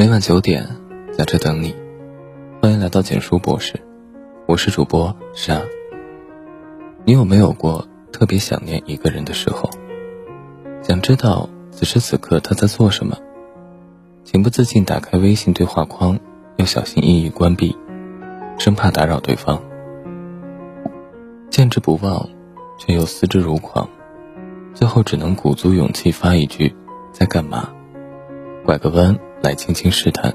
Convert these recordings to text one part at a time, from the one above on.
每晚九点，在这等你。欢迎来到简书博士，我是主播沙。你有没有过特别想念一个人的时候？想知道此时此刻他在做什么？情不自禁打开微信对话框，又小心翼翼关闭，生怕打扰对方。见之不忘，却又思之如狂，最后只能鼓足勇气发一句：“在干嘛？”拐个弯来轻轻试探。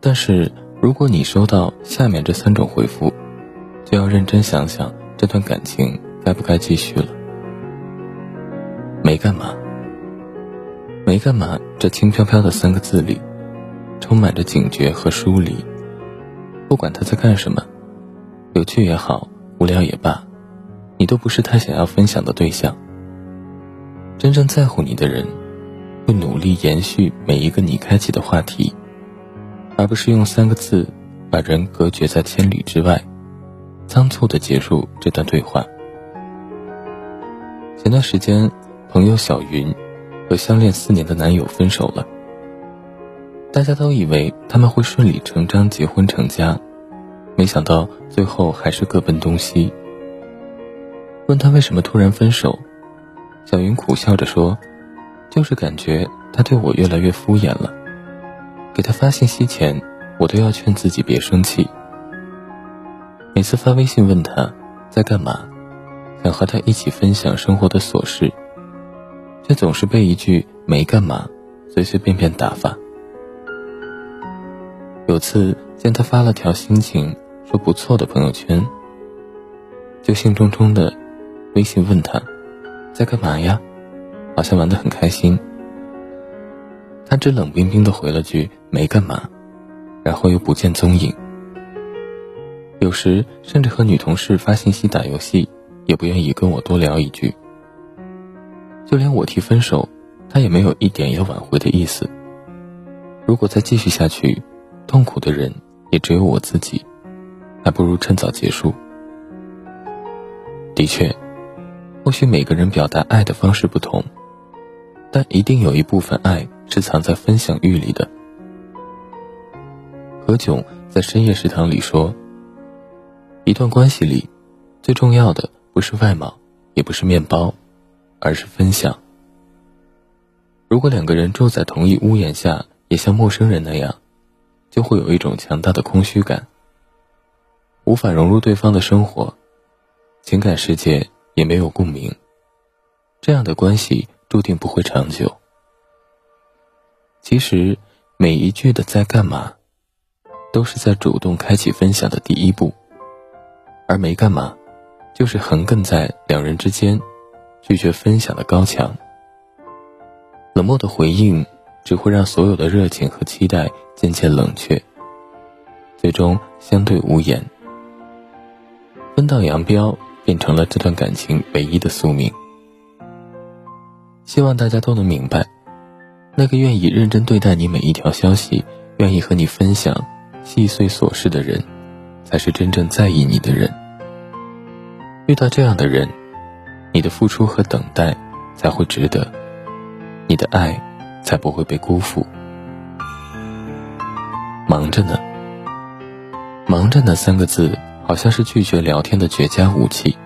但是如果你收到下面这三种回复，就要认真想想这段感情该不该继续了。没干嘛，没干嘛，这轻飘飘的三个字里，充满着警觉和疏离。不管他在干什么，有趣也好，无聊也罢，你都不是他想要分享的对象。真正在乎你的人。会努力延续每一个你开启的话题，而不是用三个字把人隔绝在千里之外，仓促的结束这段对话。前段时间，朋友小云和相恋四年的男友分手了，大家都以为他们会顺理成章结婚成家，没想到最后还是各奔东西。问他为什么突然分手，小云苦笑着说。就是感觉他对我越来越敷衍了，给他发信息前，我都要劝自己别生气。每次发微信问他在干嘛，想和他一起分享生活的琐事，却总是被一句没干嘛随随便便打发。有次见他发了条心情说不错的朋友圈，就兴冲冲的微信问他在干嘛呀。好像玩得很开心，他只冷冰冰的回了句“没干嘛”，然后又不见踪影。有时甚至和女同事发信息打游戏，也不愿意跟我多聊一句。就连我提分手，他也没有一点要挽回的意思。如果再继续下去，痛苦的人也只有我自己，还不如趁早结束。的确，或许每个人表达爱的方式不同。但一定有一部分爱是藏在分享欲里的。何炅在深夜食堂里说：“一段关系里，最重要的不是外貌，也不是面包，而是分享。如果两个人住在同一屋檐下，也像陌生人那样，就会有一种强大的空虚感，无法融入对方的生活，情感世界也没有共鸣。这样的关系。”注定不会长久。其实，每一句的在干嘛，都是在主动开启分享的第一步，而没干嘛，就是横亘在两人之间，拒绝分享的高墙。冷漠的回应，只会让所有的热情和期待渐渐冷却，最终相对无言。分道扬镳，变成了这段感情唯一的宿命。希望大家都能明白，那个愿意认真对待你每一条消息，愿意和你分享细碎琐事的人，才是真正在意你的人。遇到这样的人，你的付出和等待才会值得，你的爱才不会被辜负。忙着呢，忙着呢三个字，好像是拒绝聊天的绝佳武器。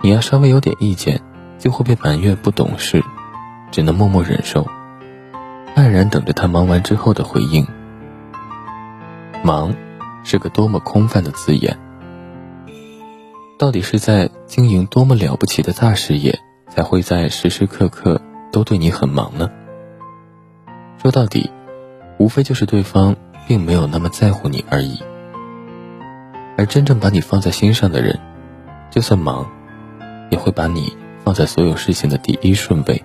你要稍微有点意见。就会被埋怨不懂事，只能默默忍受，黯然等着他忙完之后的回应。忙，是个多么空泛的字眼。到底是在经营多么了不起的大事业，才会在时时刻刻都对你很忙呢？说到底，无非就是对方并没有那么在乎你而已。而真正把你放在心上的人，就算忙，也会把你。放在所有事情的第一顺位。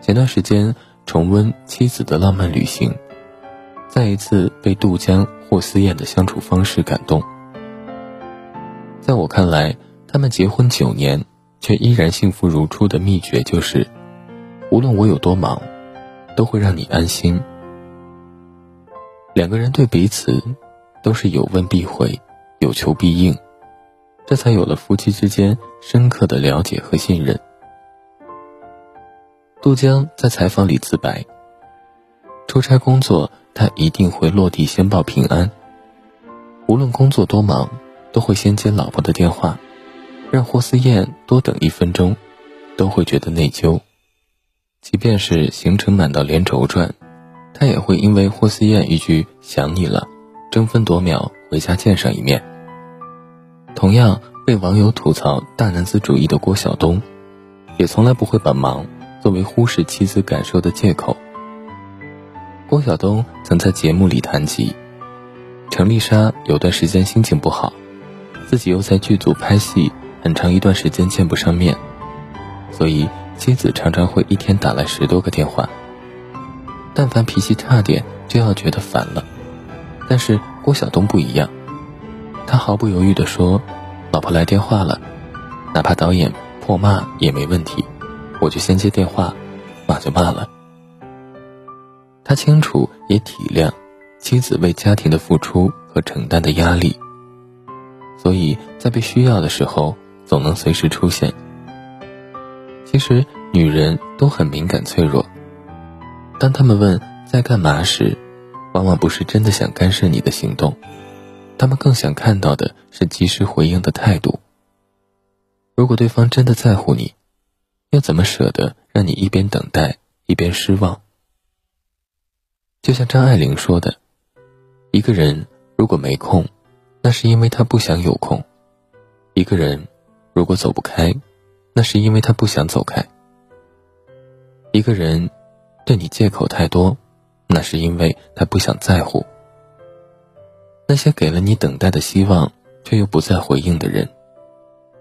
前段时间重温妻子的浪漫旅行，再一次被杜江、霍思燕的相处方式感动。在我看来，他们结婚九年却依然幸福如初的秘诀就是，无论我有多忙，都会让你安心。两个人对彼此都是有问必回，有求必应。这才有了夫妻之间深刻的了解和信任。杜江在采访里自白：出差工作，他一定会落地先报平安。无论工作多忙，都会先接老婆的电话，让霍思燕多等一分钟，都会觉得内疚。即便是行程满到连轴转，他也会因为霍思燕一句“想你了”，争分夺秒回家见上一面。同样被网友吐槽大男子主义的郭晓东，也从来不会把忙作为忽视妻子感受的借口。郭晓东曾在节目里谈及，程丽莎有段时间心情不好，自己又在剧组拍戏，很长一段时间见不上面，所以。妻子常常会一天打来十多个电话，但凡脾气差点就要觉得烦了。但是郭晓东不一样，他毫不犹豫地说：“老婆来电话了，哪怕导演破骂也没问题，我就先接电话，骂就骂了。”他清楚也体谅妻子为家庭的付出和承担的压力，所以在被需要的时候总能随时出现。其实女人都很敏感脆弱，当他们问在干嘛时，往往不是真的想干涉你的行动，他们更想看到的是及时回应的态度。如果对方真的在乎你，又怎么舍得让你一边等待一边失望？就像张爱玲说的：“一个人如果没空，那是因为他不想有空；一个人如果走不开。”那是因为他不想走开。一个人对你借口太多，那是因为他不想在乎。那些给了你等待的希望却又不再回应的人，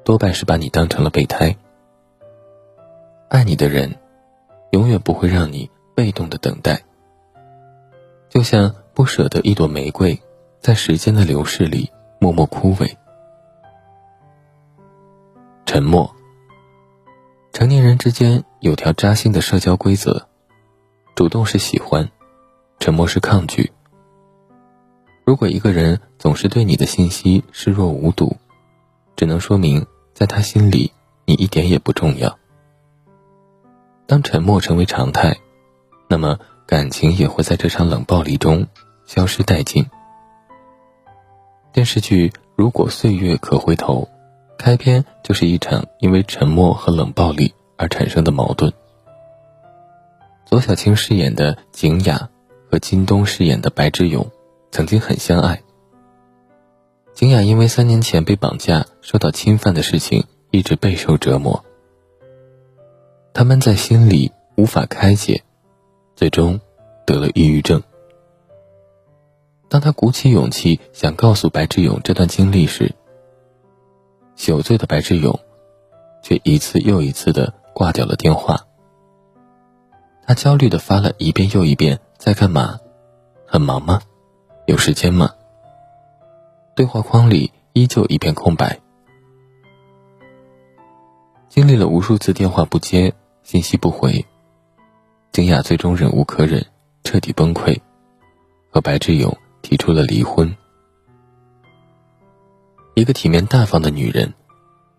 多半是把你当成了备胎。爱你的人，永远不会让你被动的等待。就像不舍得一朵玫瑰，在时间的流逝里默默枯萎。沉默。成年人之间有条扎心的社交规则：主动是喜欢，沉默是抗拒。如果一个人总是对你的信息视若无睹，只能说明在他心里你一点也不重要。当沉默成为常态，那么感情也会在这场冷暴力中消失殆尽。电视剧《如果岁月可回头》。开篇就是一场因为沉默和冷暴力而产生的矛盾。左小青饰演的景雅和金东饰演的白志勇曾经很相爱。景雅因为三年前被绑架受到侵犯的事情一直备受折磨，他闷在心里无法开解，最终得了抑郁症。当他鼓起勇气想告诉白志勇这段经历时，酒醉的白志勇，却一次又一次的挂掉了电话。他焦虑的发了一遍又一遍：“在干嘛？很忙吗？有时间吗？”对话框里依旧一片空白。经历了无数次电话不接、信息不回，金雅最终忍无可忍，彻底崩溃，和白志勇提出了离婚。一个体面大方的女人，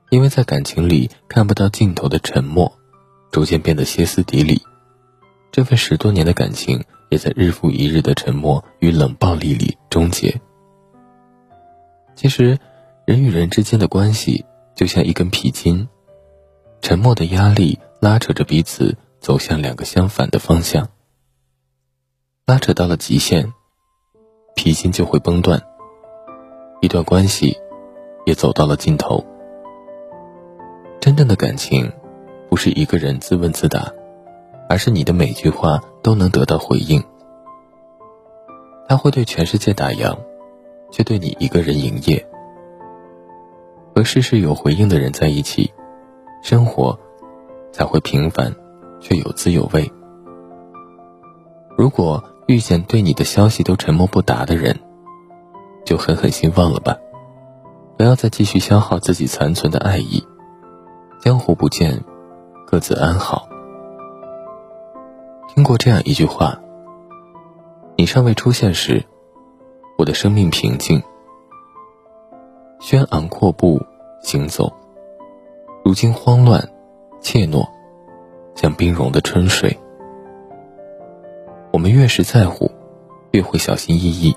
因为在感情里看不到尽头的沉默，逐渐变得歇斯底里。这份十多年的感情，也在日复一日的沉默与冷暴力里终结。其实，人与人之间的关系就像一根皮筋，沉默的压力拉扯着彼此走向两个相反的方向。拉扯到了极限，皮筋就会崩断。一段关系。也走到了尽头。真正的感情，不是一个人自问自答，而是你的每句话都能得到回应。他会对全世界打烊，却对你一个人营业。和事事有回应的人在一起，生活才会平凡，却有滋有味。如果遇见对你的消息都沉默不答的人，就狠狠心忘了吧。不要再继续消耗自己残存的爱意，江湖不见，各自安好。听过这样一句话：你尚未出现时，我的生命平静，轩昂阔步行走；如今慌乱，怯懦，像冰融的春水。我们越是在乎，越会小心翼翼、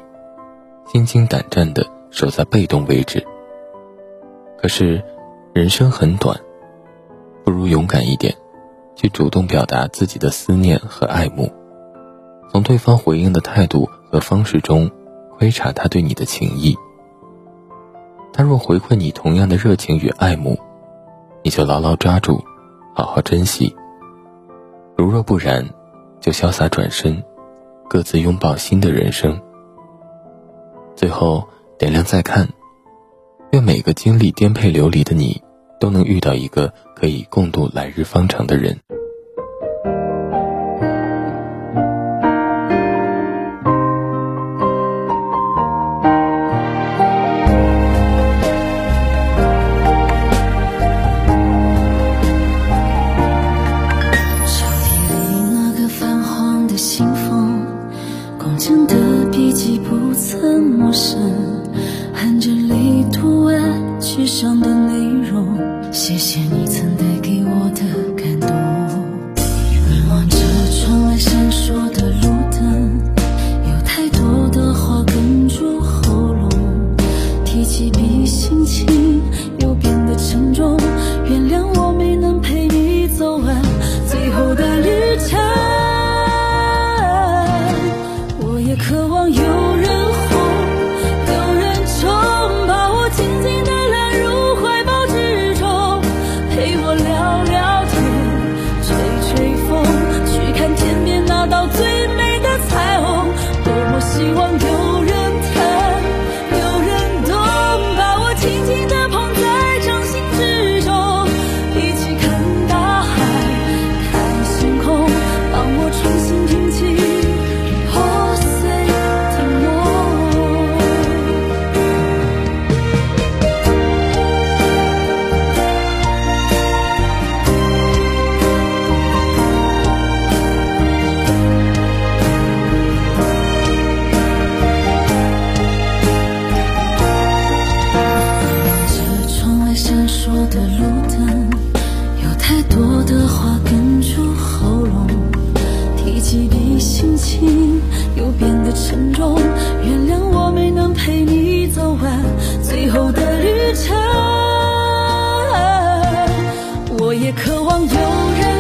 心惊胆战的守在被动位置。可是，人生很短，不如勇敢一点，去主动表达自己的思念和爱慕，从对方回应的态度和方式中窥察他对你的情谊。他若回馈你同样的热情与爱慕，你就牢牢抓住，好好珍惜。如若不然，就潇洒转身，各自拥抱新的人生。最后点亮再看，愿每个经历颠沛流离的你，都能遇到一个可以共度来日方长的人。抽屉里那个泛黄的信封，工整的笔迹不曾陌生，含着泪读完纸上的内容。谢谢你曾带给我的感动。有人